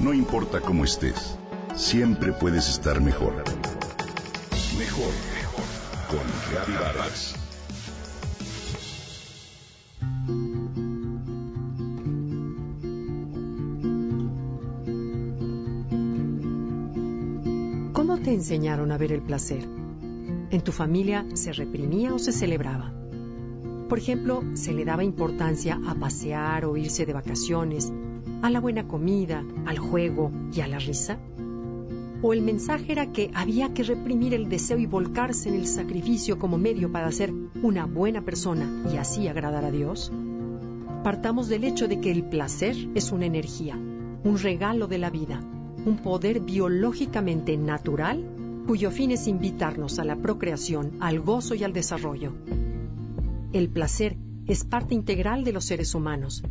No importa cómo estés, siempre puedes estar mejor. Mejor, mejor. Con Reavivadas. ¿Cómo te enseñaron a ver el placer? ¿En tu familia se reprimía o se celebraba? Por ejemplo, se le daba importancia a pasear o irse de vacaciones, a la buena comida, al juego y a la risa. ¿O el mensaje era que había que reprimir el deseo y volcarse en el sacrificio como medio para ser una buena persona y así agradar a Dios? Partamos del hecho de que el placer es una energía, un regalo de la vida, un poder biológicamente natural cuyo fin es invitarnos a la procreación, al gozo y al desarrollo. El placer es parte integral de los seres humanos,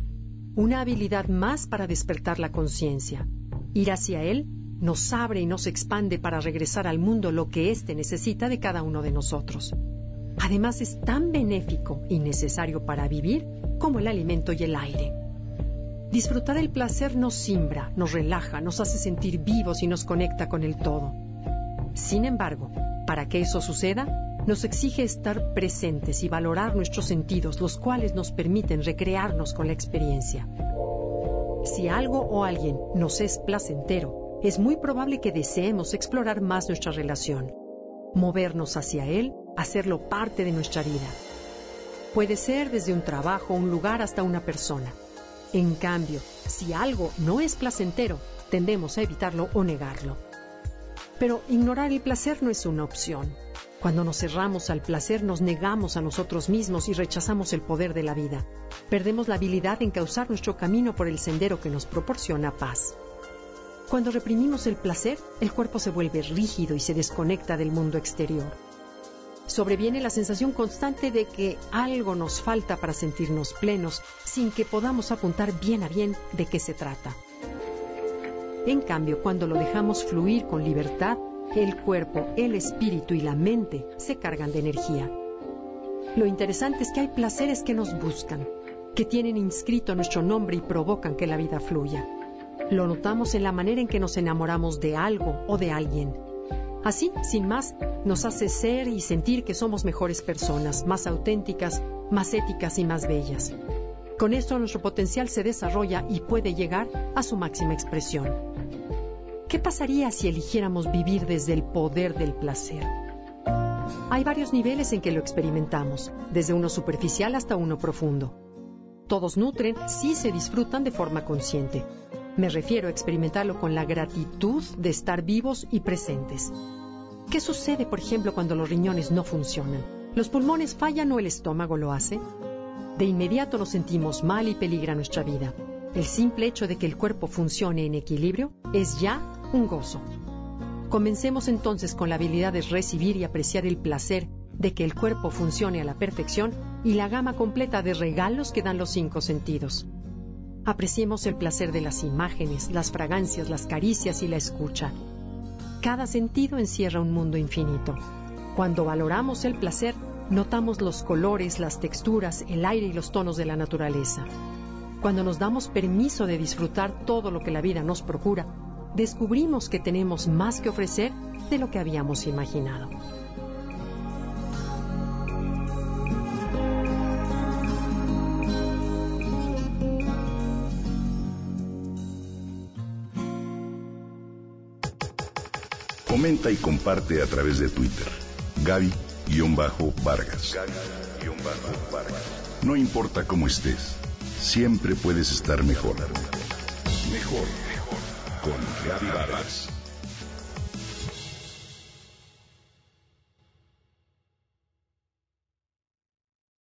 una habilidad más para despertar la conciencia. Ir hacia él nos abre y nos expande para regresar al mundo lo que éste necesita de cada uno de nosotros. Además es tan benéfico y necesario para vivir como el alimento y el aire. Disfrutar el placer nos simbra, nos relaja, nos hace sentir vivos y nos conecta con el todo. Sin embargo, para que eso suceda, nos exige estar presentes y valorar nuestros sentidos, los cuales nos permiten recrearnos con la experiencia. Si algo o alguien nos es placentero, es muy probable que deseemos explorar más nuestra relación, movernos hacia él, hacerlo parte de nuestra vida. Puede ser desde un trabajo, un lugar hasta una persona. En cambio, si algo no es placentero, tendemos a evitarlo o negarlo. Pero ignorar el placer no es una opción. Cuando nos cerramos al placer, nos negamos a nosotros mismos y rechazamos el poder de la vida. Perdemos la habilidad de encauzar nuestro camino por el sendero que nos proporciona paz. Cuando reprimimos el placer, el cuerpo se vuelve rígido y se desconecta del mundo exterior. Sobreviene la sensación constante de que algo nos falta para sentirnos plenos sin que podamos apuntar bien a bien de qué se trata. En cambio, cuando lo dejamos fluir con libertad, el cuerpo, el espíritu y la mente se cargan de energía. Lo interesante es que hay placeres que nos buscan, que tienen inscrito nuestro nombre y provocan que la vida fluya. Lo notamos en la manera en que nos enamoramos de algo o de alguien. Así, sin más, nos hace ser y sentir que somos mejores personas, más auténticas, más éticas y más bellas. Con esto nuestro potencial se desarrolla y puede llegar a su máxima expresión. ¿Qué pasaría si eligiéramos vivir desde el poder del placer? Hay varios niveles en que lo experimentamos, desde uno superficial hasta uno profundo. Todos nutren si se disfrutan de forma consciente. Me refiero a experimentarlo con la gratitud de estar vivos y presentes. ¿Qué sucede, por ejemplo, cuando los riñones no funcionan? ¿Los pulmones fallan o el estómago lo hace? De inmediato nos sentimos mal y peligra nuestra vida. El simple hecho de que el cuerpo funcione en equilibrio es ya un gozo. Comencemos entonces con la habilidad de recibir y apreciar el placer de que el cuerpo funcione a la perfección y la gama completa de regalos que dan los cinco sentidos. Apreciemos el placer de las imágenes, las fragancias, las caricias y la escucha. Cada sentido encierra un mundo infinito. Cuando valoramos el placer, notamos los colores, las texturas, el aire y los tonos de la naturaleza. Cuando nos damos permiso de disfrutar todo lo que la vida nos procura, descubrimos que tenemos más que ofrecer de lo que habíamos imaginado. Comenta y comparte a través de Twitter. Gaby-Vargas. No importa cómo estés, siempre puedes estar mejor. Mejor con Gaby Vargas.